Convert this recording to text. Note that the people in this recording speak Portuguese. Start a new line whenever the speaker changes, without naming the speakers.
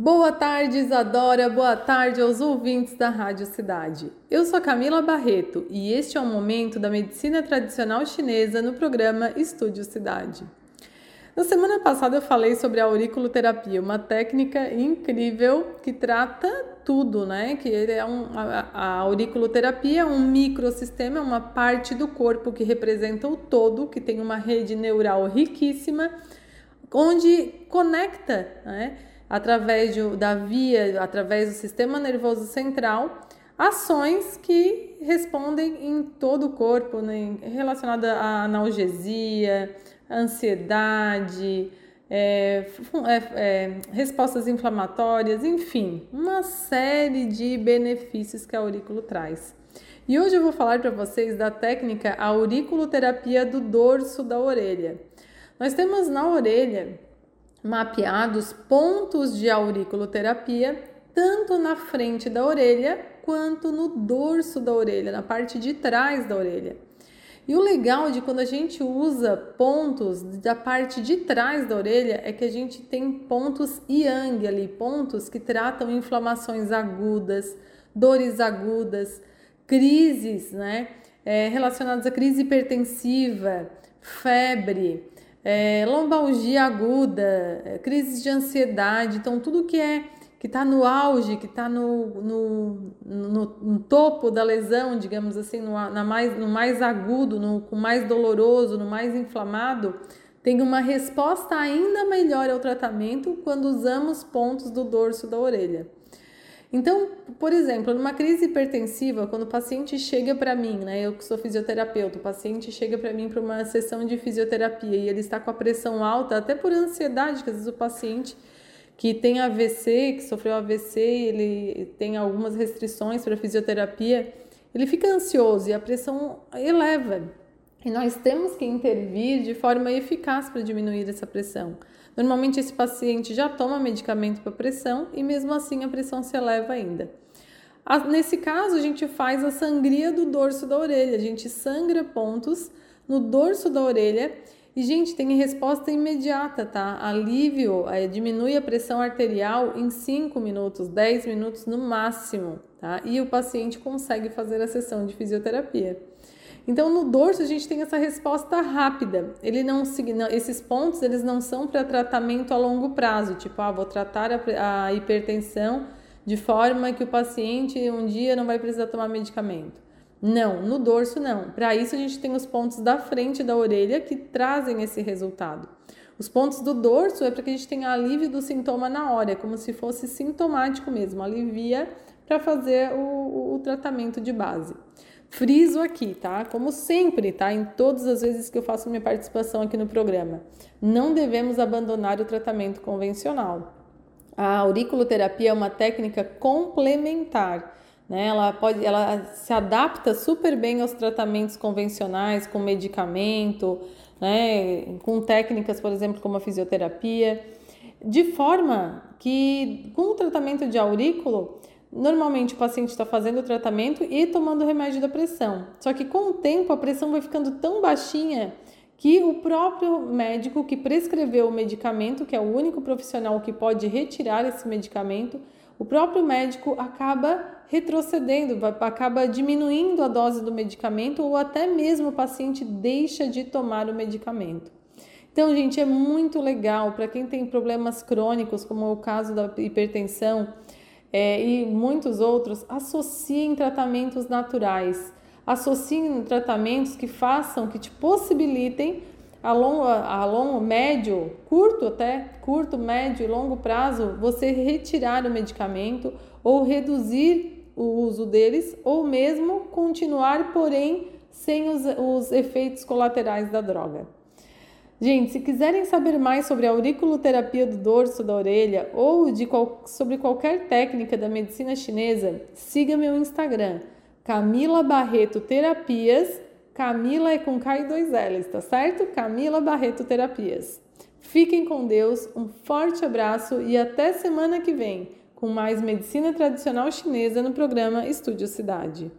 Boa tarde, Isadora. Boa tarde aos ouvintes da Rádio Cidade. Eu sou Camila Barreto e este é o momento da medicina tradicional chinesa no programa Estúdio Cidade. Na semana passada eu falei sobre a auriculoterapia, uma técnica incrível que trata tudo, né? Que é um, a, a auriculoterapia é um microsistema, é uma parte do corpo que representa o todo, que tem uma rede neural riquíssima, onde conecta, né? Através de, da via, através do sistema nervoso central, ações que respondem em todo o corpo, né, relacionada à analgesia, ansiedade, é, é, é, respostas inflamatórias, enfim, uma série de benefícios que a aurículo traz. E hoje eu vou falar para vocês da técnica auriculoterapia do dorso da orelha. Nós temos na orelha mapeados pontos de auriculoterapia tanto na frente da orelha quanto no dorso da orelha, na parte de trás da orelha. E o legal de quando a gente usa pontos da parte de trás da orelha é que a gente tem pontos yang ali, pontos que tratam inflamações agudas, dores agudas, crises, né? É, relacionadas à crise hipertensiva, febre, é, lombalgia aguda, é, crises de ansiedade, então tudo que é que está no auge, que está no, no, no, no, topo da lesão, digamos assim, no, na mais, no mais agudo, no com mais doloroso, no mais inflamado, tem uma resposta ainda melhor ao tratamento quando usamos pontos do dorso da orelha. Então, por exemplo, numa crise hipertensiva, quando o paciente chega para mim, né, eu que sou fisioterapeuta, o paciente chega para mim para uma sessão de fisioterapia e ele está com a pressão alta, até por ansiedade, que às vezes o paciente que tem AVC, que sofreu AVC, ele tem algumas restrições para fisioterapia, ele fica ansioso e a pressão eleva. E nós temos que intervir de forma eficaz para diminuir essa pressão. Normalmente esse paciente já toma medicamento para pressão e mesmo assim a pressão se eleva ainda. Nesse caso, a gente faz a sangria do dorso da orelha, a gente sangra pontos no dorso da orelha e, gente, tem resposta imediata, tá? Alívio, é, diminui a pressão arterial em 5 minutos, 10 minutos no máximo, tá? E o paciente consegue fazer a sessão de fisioterapia. Então, no dorso a gente tem essa resposta rápida. Ele não, esses pontos eles não são para tratamento a longo prazo, tipo, ah, vou tratar a, hipertensão de forma que o paciente um dia não vai precisar tomar medicamento. Não, no dorso não. Para isso a gente tem os pontos da frente da orelha que trazem esse resultado. Os pontos do dorso é para que a gente tenha alívio do sintoma na hora, é como se fosse sintomático mesmo, alivia para fazer o, o tratamento de base. Friso aqui, tá? Como sempre, tá? Em todas as vezes que eu faço minha participação aqui no programa, não devemos abandonar o tratamento convencional. A auriculoterapia é uma técnica complementar, né? Ela pode, ela se adapta super bem aos tratamentos convencionais, com medicamento, né? Com técnicas, por exemplo, como a fisioterapia, de forma que com o tratamento de aurículo Normalmente o paciente está fazendo o tratamento e tomando o remédio da pressão. Só que com o tempo a pressão vai ficando tão baixinha que o próprio médico que prescreveu o medicamento, que é o único profissional que pode retirar esse medicamento, o próprio médico acaba retrocedendo, acaba diminuindo a dose do medicamento ou até mesmo o paciente deixa de tomar o medicamento. Então, gente, é muito legal para quem tem problemas crônicos, como é o caso da hipertensão, é, e muitos outros, associem tratamentos naturais, associem tratamentos que façam, que te possibilitem a longo, a longo, médio, curto até, curto, médio e longo prazo, você retirar o medicamento ou reduzir o uso deles, ou mesmo continuar, porém, sem os, os efeitos colaterais da droga. Gente, se quiserem saber mais sobre a auriculoterapia do dorso da orelha ou de qual, sobre qualquer técnica da medicina chinesa, siga meu Instagram, Camila Barreto Terapias. Camila é com K e dois L's, tá certo? Camila Barreto Terapias. Fiquem com Deus, um forte abraço e até semana que vem com mais medicina tradicional chinesa no programa Estúdio Cidade.